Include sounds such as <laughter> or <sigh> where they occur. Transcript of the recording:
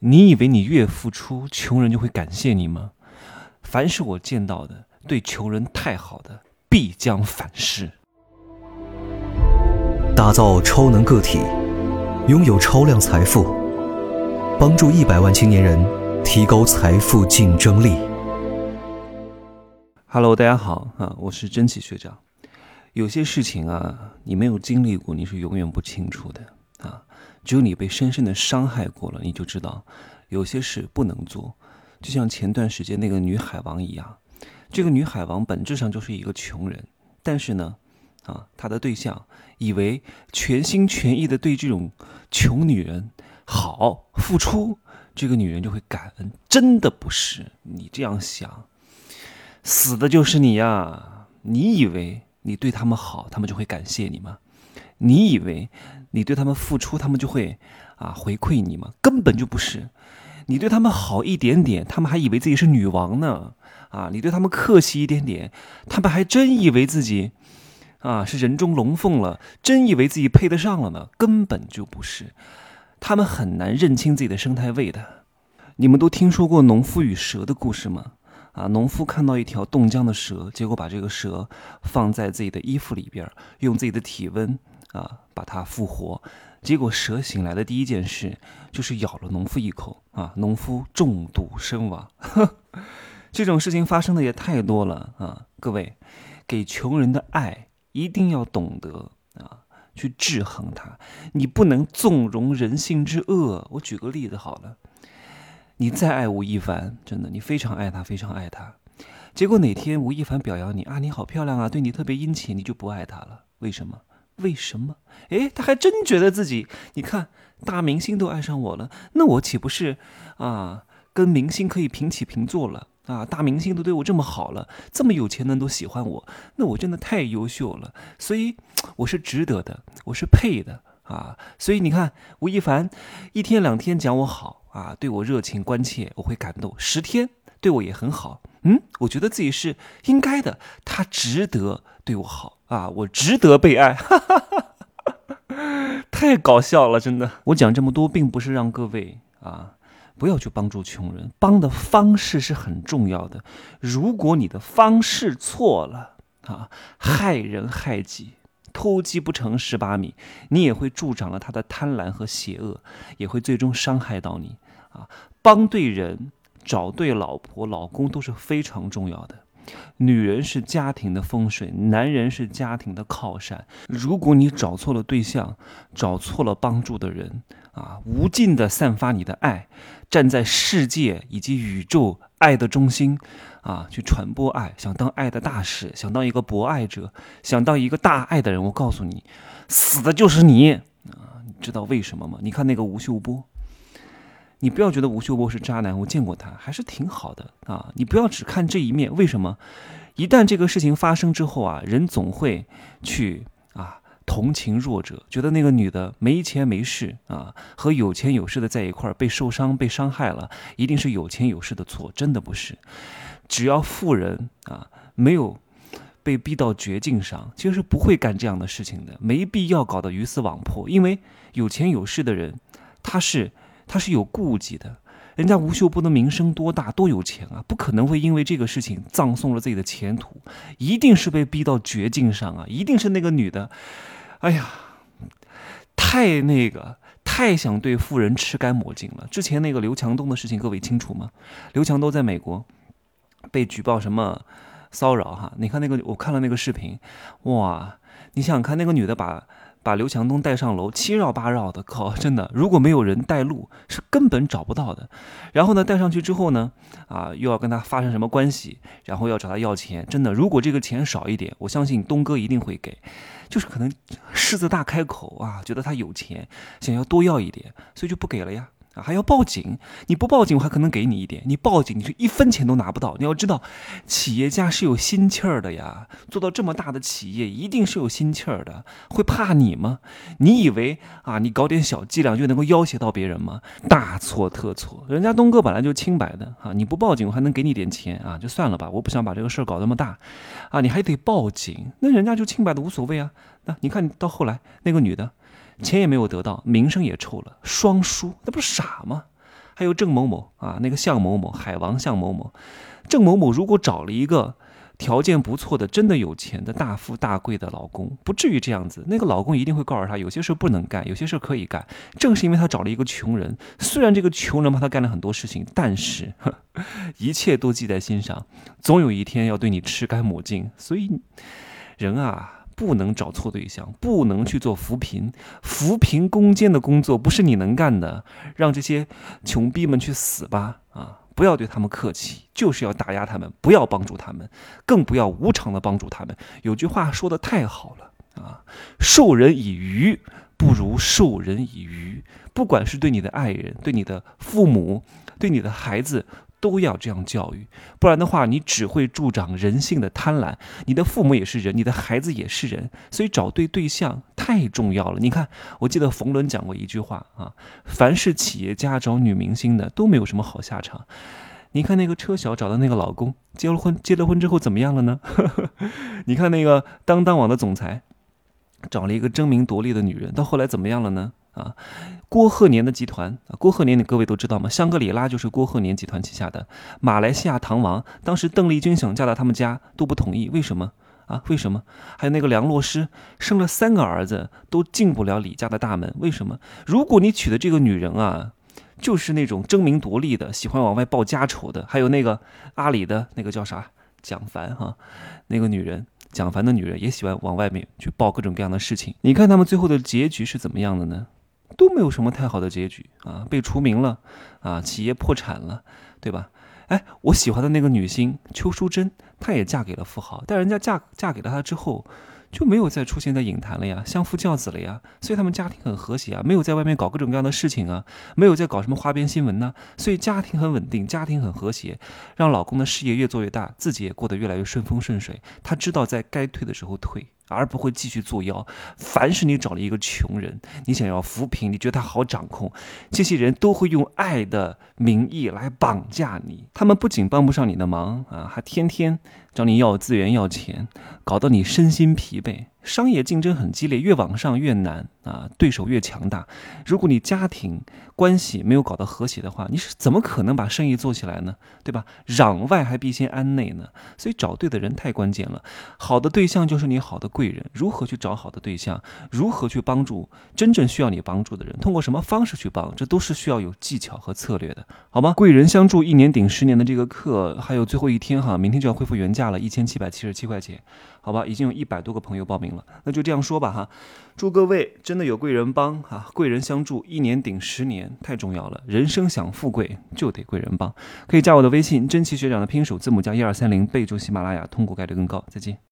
你以为你越付出，穷人就会感谢你吗？凡是我见到的对穷人太好的，必将反噬。打造超能个体，拥有超量财富，帮助一百万青年人提高财富竞争力。Hello，大家好啊，我是真奇学长。有些事情啊，你没有经历过，你是永远不清楚的啊。只有你被深深的伤害过了，你就知道有些事不能做。就像前段时间那个女海王一样，这个女海王本质上就是一个穷人，但是呢，啊，她的对象以为全心全意的对这种穷女人好付出，这个女人就会感恩，真的不是你这样想，死的就是你呀！你以为你对他们好，他们就会感谢你吗？你以为？你对他们付出，他们就会啊回馈你吗？根本就不是。你对他们好一点点，他们还以为自己是女王呢。啊，你对他们客气一点点，他们还真以为自己啊是人中龙凤了，真以为自己配得上了呢。根本就不是。他们很难认清自己的生态位的。你们都听说过农夫与蛇的故事吗？啊，农夫看到一条冻僵的蛇，结果把这个蛇放在自己的衣服里边，用自己的体温。啊，把它复活，结果蛇醒来的第一件事就是咬了农夫一口啊，农夫中毒身亡。<laughs> 这种事情发生的也太多了啊！各位，给穷人的爱一定要懂得啊，去制衡它，你不能纵容人性之恶。我举个例子好了，你再爱吴亦凡，真的，你非常爱他，非常爱他，结果哪天吴亦凡表扬你啊，你好漂亮啊，对你特别殷勤，你就不爱他了，为什么？为什么？哎，他还真觉得自己，你看大明星都爱上我了，那我岂不是啊，跟明星可以平起平坐了啊？大明星都对我这么好了，这么有钱的人都喜欢我，那我真的太优秀了，所以我是值得的，我是配的啊！所以你看，吴亦凡一天两天讲我好啊，对我热情关切，我会感动；十天对我也很好，嗯，我觉得自己是应该的，他值得对我好。啊，我值得被爱，哈哈哈太搞笑了，真的。我讲这么多，并不是让各位啊不要去帮助穷人，帮的方式是很重要的。如果你的方式错了啊，害人害己，偷鸡不成蚀把米，你也会助长了他的贪婪和邪恶，也会最终伤害到你啊。帮对人，找对老婆、老公都是非常重要的。女人是家庭的风水，男人是家庭的靠山。如果你找错了对象，找错了帮助的人，啊，无尽的散发你的爱，站在世界以及宇宙爱的中心，啊，去传播爱，想当爱的大使，想当一个博爱者，想当一个大爱的人，我告诉你，死的就是你啊！你知道为什么吗？你看那个吴秀波。你不要觉得吴秀波是渣男，我见过他，还是挺好的啊！你不要只看这一面，为什么？一旦这个事情发生之后啊，人总会去啊同情弱者，觉得那个女的没钱没势啊，和有钱有势的在一块儿被受伤被伤害了，一定是有钱有势的错，真的不是。只要富人啊没有被逼到绝境上，其实是不会干这样的事情的，没必要搞得鱼死网破，因为有钱有势的人他是。他是有顾忌的，人家吴秀波的名声多大，多有钱啊，不可能会因为这个事情葬送了自己的前途，一定是被逼到绝境上啊，一定是那个女的，哎呀，太那个，太想对富人吃干抹净了。之前那个刘强东的事情，各位清楚吗？刘强东在美国被举报什么骚扰哈？你看那个，我看了那个视频，哇，你想想看，那个女的把。把刘强东带上楼，七绕八绕的，靠，真的，如果没有人带路，是根本找不到的。然后呢，带上去之后呢，啊，又要跟他发生什么关系，然后要找他要钱，真的，如果这个钱少一点，我相信东哥一定会给，就是可能狮子大开口啊，觉得他有钱，想要多要一点，所以就不给了呀。还要报警？你不报警，我还可能给你一点；你报警，你是一分钱都拿不到。你要知道，企业家是有心气儿的呀。做到这么大的企业，一定是有心气儿的。会怕你吗？你以为啊，你搞点小伎俩就能够要挟到别人吗？大错特错！人家东哥本来就清白的啊，你不报警，我还能给你点钱啊，就算了吧。我不想把这个事儿搞那么大啊，你还得报警，那人家就清白的无所谓啊。那你看，到后来那个女的。钱也没有得到，名声也臭了，双输，那不是傻吗？还有郑某某啊，那个向某某，海王向某某，郑某某如果找了一个。条件不错的，真的有钱的大富大贵的老公，不至于这样子。那个老公一定会告诉他，有些事不能干，有些事可以干。正是因为他找了一个穷人，虽然这个穷人帮他干了很多事情，但是 <laughs> 一切都记在心上，总有一天要对你吃干抹净。所以，人啊，不能找错对象，不能去做扶贫、扶贫攻坚的工作，不是你能干的。让这些穷逼们去死吧！啊。不要对他们客气，就是要打压他们，不要帮助他们，更不要无偿的帮助他们。有句话说的太好了啊，授人以鱼不如授人以渔。不管是对你的爱人、对你的父母、对你的孩子。都要这样教育，不然的话，你只会助长人性的贪婪。你的父母也是人，你的孩子也是人，所以找对对象太重要了。你看，我记得冯仑讲过一句话啊：凡是企业家找女明星的都没有什么好下场。你看那个车晓找的那个老公，结了婚，结了婚之后怎么样了呢？<laughs> 你看那个当当网的总裁，找了一个争名夺利的女人，到后来怎么样了呢？啊，郭鹤年的集团啊，郭鹤年，你各位都知道吗？香格里拉就是郭鹤年集团旗下的。马来西亚唐王，当时邓丽君想嫁到他们家都不同意，为什么啊？为什么？还有那个梁洛施生了三个儿子都进不了李家的大门，为什么？如果你娶的这个女人啊，就是那种争名夺利的，喜欢往外报家丑的，还有那个阿里的那个叫啥蒋凡哈，那个女人。蒋凡的女人也喜欢往外面去报各种各样的事情。你看他们最后的结局是怎么样的呢？都没有什么太好的结局啊，被除名了啊，企业破产了，对吧？哎，我喜欢的那个女星邱淑贞，她也嫁给了富豪，但人家嫁嫁给了他之后。就没有再出现在影坛了呀，相夫教子了呀，所以他们家庭很和谐啊，没有在外面搞各种各样的事情啊，没有在搞什么花边新闻呢，所以家庭很稳定，家庭很和谐，让老公的事业越做越大，自己也过得越来越顺风顺水。他知道在该退的时候退，而不会继续作妖。凡是你找了一个穷人，你想要扶贫，你觉得他好掌控，这些人都会用爱的名义来绑架你。他们不仅帮不上你的忙啊，还天天。找你要资源要钱，搞得你身心疲惫。商业竞争很激烈，越往上越难啊，对手越强大。如果你家庭关系没有搞到和谐的话，你是怎么可能把生意做起来呢？对吧？攘外还必先安内呢。所以找对的人太关键了。好的对象就是你好的贵人。如何去找好的对象？如何去帮助真正需要你帮助的人？通过什么方式去帮？这都是需要有技巧和策略的，好吗？贵人相助，一年顶十年的这个课还有最后一天哈，明天就要恢复原价。了一千七百七十七块钱，好吧，已经有一百多个朋友报名那就这样说吧哈。祝各位真的有贵人帮哈，贵人相助，一年顶十年，太重要了。人生想富贵就得贵人帮，可以加我的微信，真奇学长的拼手字母加一二三零，备注喜马拉雅，通过概率更高。再见。